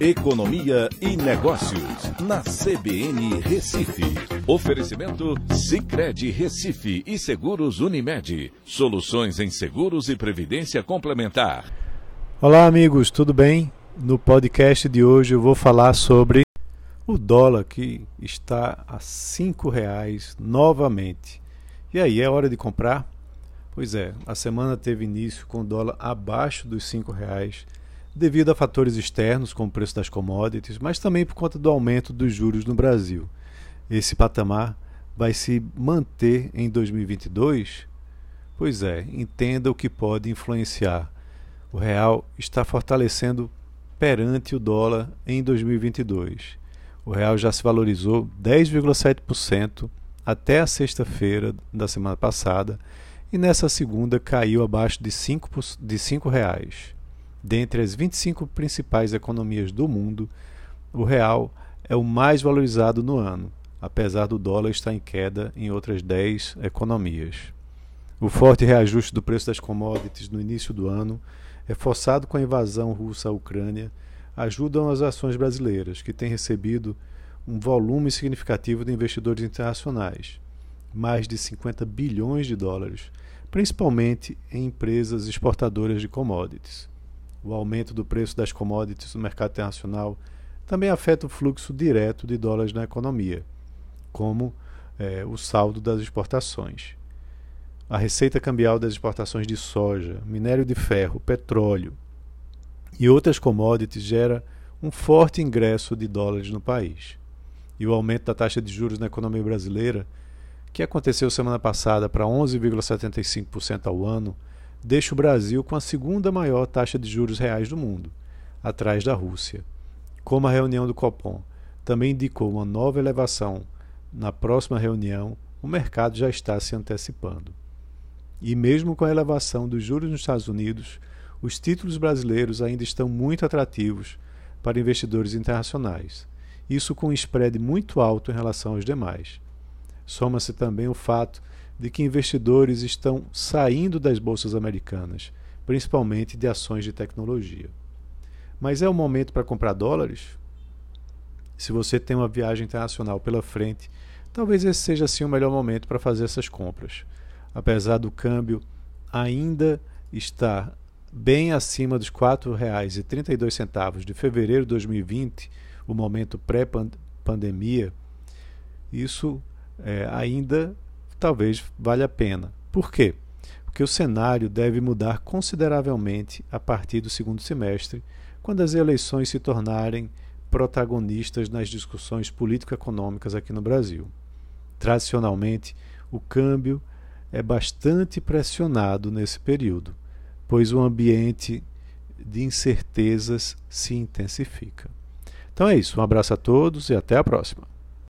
Economia e Negócios, na CBN Recife. Oferecimento Cicred Recife e Seguros Unimed. Soluções em seguros e previdência complementar. Olá, amigos, tudo bem? No podcast de hoje eu vou falar sobre o dólar que está a cinco reais novamente. E aí, é hora de comprar? Pois é, a semana teve início com o dólar abaixo dos cinco reais devido a fatores externos, como o preço das commodities, mas também por conta do aumento dos juros no Brasil. Esse patamar vai se manter em 2022? Pois é, entenda o que pode influenciar. O real está fortalecendo perante o dólar em 2022. O real já se valorizou 10,7% até a sexta-feira da semana passada e nessa segunda caiu abaixo de 5, de cinco reais. Dentre as 25 principais economias do mundo, o real é o mais valorizado no ano, apesar do dólar estar em queda em outras 10 economias. O forte reajuste do preço das commodities no início do ano, reforçado com a invasão russa à Ucrânia, ajudam as ações brasileiras, que têm recebido um volume significativo de investidores internacionais, mais de 50 bilhões de dólares, principalmente em empresas exportadoras de commodities. O aumento do preço das commodities no mercado internacional também afeta o fluxo direto de dólares na economia, como é, o saldo das exportações. A receita cambial das exportações de soja, minério de ferro, petróleo e outras commodities gera um forte ingresso de dólares no país. E o aumento da taxa de juros na economia brasileira, que aconteceu semana passada para 11,75% ao ano, deixa o Brasil com a segunda maior taxa de juros reais do mundo, atrás da Rússia. Como a reunião do Copom também indicou uma nova elevação na próxima reunião, o mercado já está se antecipando. E mesmo com a elevação dos juros nos Estados Unidos, os títulos brasileiros ainda estão muito atrativos para investidores internacionais. Isso com um spread muito alto em relação aos demais. Soma-se também o fato de que investidores estão saindo das bolsas americanas, principalmente de ações de tecnologia. Mas é o momento para comprar dólares? Se você tem uma viagem internacional pela frente, talvez esse seja sim o melhor momento para fazer essas compras. Apesar do câmbio ainda estar bem acima dos R$ 4,32 de fevereiro de 2020, o momento pré-pandemia, isso é, ainda talvez valha a pena. Por quê? Porque o cenário deve mudar consideravelmente a partir do segundo semestre, quando as eleições se tornarem protagonistas nas discussões político-econômicas aqui no Brasil. Tradicionalmente, o câmbio é bastante pressionado nesse período, pois o ambiente de incertezas se intensifica. Então é isso, um abraço a todos e até a próxima.